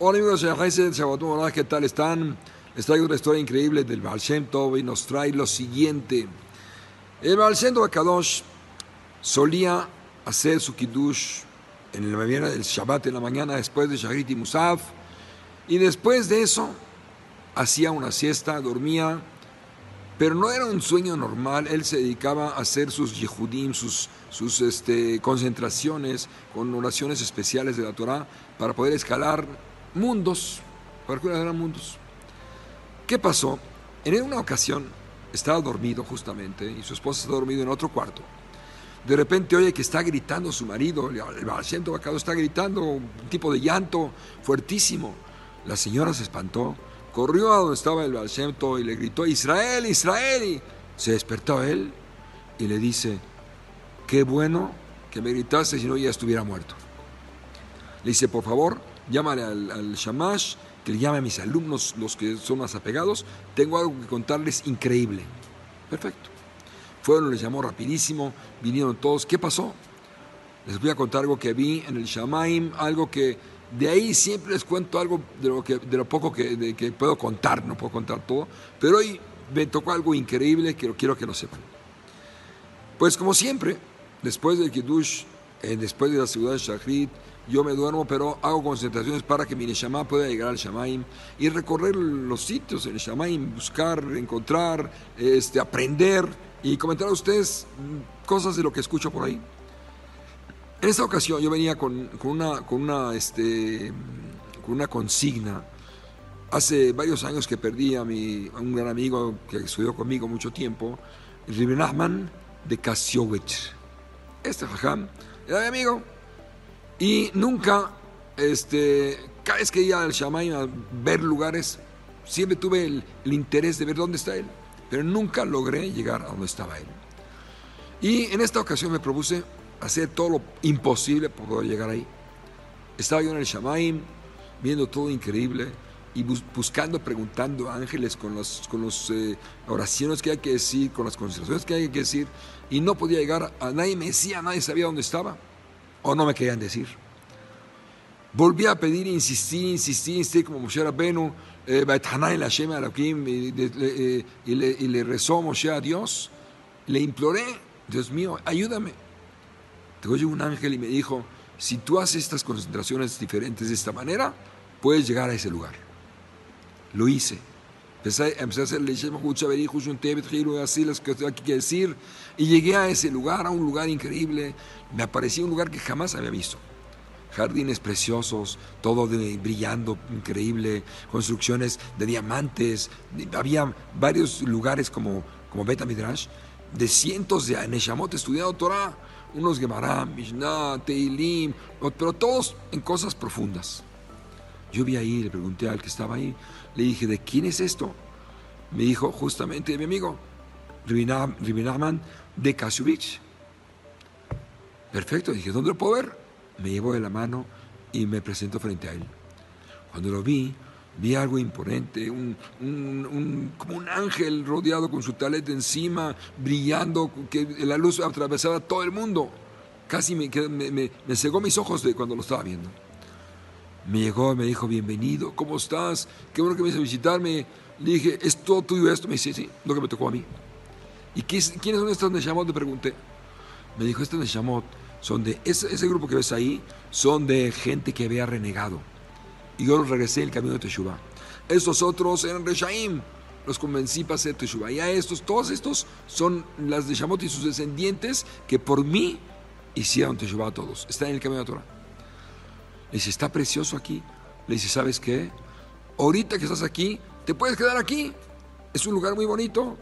Hola amigos de Shabbat ¿qué tal están? Les traigo una historia increíble del Baal Shem Tov y nos trae lo siguiente. El Baal Shem Tov Kadosh solía hacer su kiddush en la mañana del Shabbat en la mañana después de Shagrit y Musaf y después de eso hacía una siesta, dormía, pero no era un sueño normal, él se dedicaba a hacer sus yehudim, sus, sus este, concentraciones con oraciones especiales de la Torah para poder escalar mundos, para escalar mundos. ¿Qué pasó? En una ocasión estaba dormido justamente y su esposa está dormido en otro cuarto. De repente oye que está gritando su marido, el asiento vacado está gritando, un tipo de llanto fuertísimo. La señora se espantó, corrió a donde estaba el asiento y le gritó, Israel, Israel. Se despertó él y le dice, qué bueno que me gritaste si no ya estuviera muerto. Le dice, por favor, llámale al, al Shamash, que le llame a mis alumnos, los que son más apegados, tengo algo que contarles increíble. Perfecto. Fueron, les llamó rapidísimo, vinieron todos. ¿Qué pasó? Les voy a contar algo que vi en el Shamaim, algo que de ahí siempre les cuento algo de lo, poco que, puedo contar, no puedo contar todo, pero hoy me tocó algo increíble que quiero que lo sepan. Pues como siempre, después del Kiddush, eh, después de la ciudad de Shachrit, yo me duermo, pero hago concentraciones para que mi Neshama pueda llegar al Shamaim y recorrer los sitios en el Shamaim, buscar, encontrar, este, aprender y comentar a ustedes cosas de lo que escucho por ahí. En esta ocasión yo venía este, con una consigna. Hace varios años que perdí a, mi, un gran amigo que estudió conmigo mucho tiempo, Riben Ahman de Kasiowicz. Este jajam era mi amigo. Y nunca, este, cada vez que iba al Shamaim a ver lugares, siempre tuve el, el interés de ver dónde está él pero nunca logré llegar a donde estaba él. Y en esta ocasión me propuse hacer todo lo imposible para poder llegar ahí. Estaba yo en el Shamaim, viendo todo increíble y buscando, preguntando a ángeles con las con los, eh, oraciones que hay que decir, con las concentraciones que hay que decir, y no podía llegar, a nadie me decía, nadie sabía dónde estaba, o no me querían decir. Volví a pedir, insistí, insistí, insistí como Moshe Rabbenu, eh, eh, y le, y le rezó Moshe a Dios, le imploré, Dios mío, ayúdame. Te oye un ángel y me dijo, si tú haces estas concentraciones diferentes de esta manera, puedes llegar a ese lugar. Lo hice. Empecé, empecé a hacerle así las que hay que decir, y llegué a ese lugar, a un lugar increíble. Me apareció un lugar que jamás había visto jardines preciosos, todo brillando, increíble, construcciones de diamantes. Había varios lugares como, como Beta Midrash, de cientos de Neshamot estudiando Torah, unos Gemara, Mishnah, Teilim, pero todos en cosas profundas. Yo vi ahí, le pregunté al que estaba ahí, le dije, ¿de quién es esto? Me dijo, justamente de mi amigo, Ribin de Kasubich. Perfecto, dije, ¿dónde lo puedo ver? me llevó de la mano y me presentó frente a él. Cuando lo vi, vi algo imponente, un, como un ángel rodeado con su talete encima, brillando, que la luz atravesaba todo el mundo. Casi me, me, me, cegó mis ojos de cuando lo estaba viendo. Me llegó me dijo, bienvenido, ¿cómo estás? Qué bueno que me a visitarme. Le dije, ¿es todo tuyo esto? Me dice, sí, lo que me tocó a mí. ¿Y quiénes son estos Neshamot? Le pregunté. Me dijo, este Neshamot son de ese, grupo que ves ahí, son de gente que había renegado. Y yo regresé el camino de Teshuvah. Estos otros eran Reshaim, los convencí para hacer Teshuvah. Y a estos, todos estos son las de Shamot y sus descendientes que por mí hicieron Teshuvah a todos. Están en el camino de Torah. Le dice, está precioso aquí. Le dice, ¿sabes qué? Ahorita que estás aquí, te puedes quedar aquí. Es un lugar muy bonito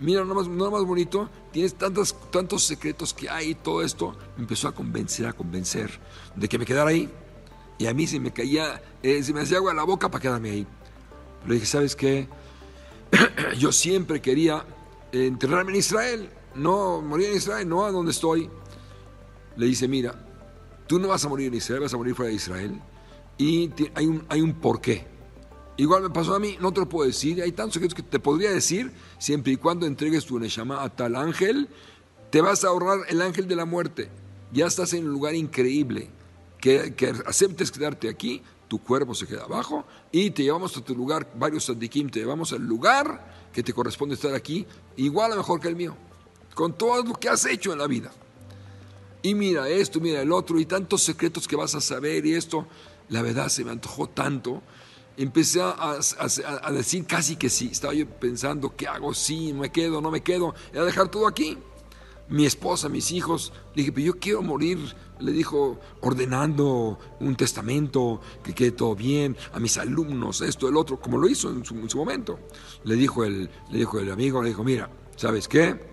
mira, no más, no más bonito, tienes tantos, tantos secretos que hay y todo esto, me empezó a convencer, a convencer de que me quedara ahí. Y a mí se me caía, eh, se me hacía agua la boca para quedarme ahí. Pero dije, ¿sabes qué? Yo siempre quería enterrarme en Israel, no morir en Israel, no a donde estoy. Le dice, mira, tú no vas a morir en Israel, vas a morir fuera de Israel. Y hay un, hay un porqué. Igual me pasó a mí, no te lo puedo decir. Hay tantos que te podría decir, siempre y cuando entregues tu Neshama a tal ángel, te vas a ahorrar el ángel de la muerte. ya estás en un lugar increíble, que, aceptes quedarte aquí, tu cuerpo se queda abajo y te llevamos a tu lugar, varios sandikim, te llevamos al lugar que te corresponde estar aquí, igual a mejor que el mío, con todo lo que has hecho en la vida. Y mira esto, mira el otro, y tantos secretos que vas a saber, y esto, la verdad se me antojó tanto. Empecé a, decir casi que sí. Estaba yo pensando, ¿qué hago? Sí, me quedo, no me quedo. a dejar todo aquí mi esposa, mis hijos. Le dije, pero yo quiero morir, le dijo, ordenando un testamento, que quede todo bien, a mis alumnos, esto, el otro, como lo hizo en su, momento. Le dijo, el, le dijo el amigo, le dijo, mira, ¿sabes qué?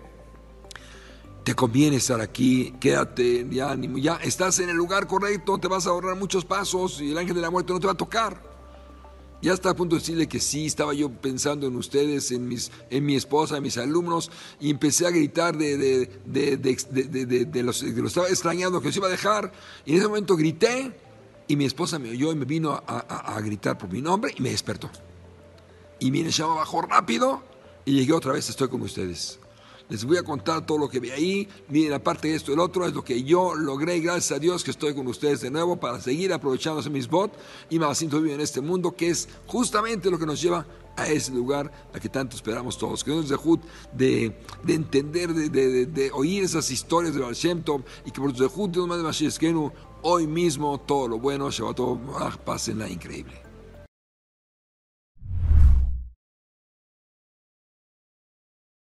Te conviene estar aquí, quédate, ya, ya estás en el lugar correcto, te vas a ahorrar muchos pasos y el ángel de la muerte no te va a tocar. Ya está a punto de decirle que sí, estaba yo pensando en ustedes, en, mis, en mi esposa, en mis alumnos, y empecé a gritar de, de, de, los, que lo estaba extrañando, que los iba a dejar, y en ese momento grité, y mi esposa me oyó y me vino a, a, gritar por mi nombre y me despertó. Y mi llama bajó rápido y llegué otra vez, estoy con ustedes. Les voy a contar todo lo que vi ahí. Miren, aparte de esto, el otro es lo que yo logré. Gracias a Dios que estoy con ustedes de nuevo para seguir aprovechándose mis bots y más vive en este mundo, que es justamente lo que nos lleva a ese lugar a que tanto esperamos todos. Que nos de, de entender, de, de, oír esas historias de Baal y que por Zehut de más de hoy mismo todo lo bueno, todo paz en la increíble.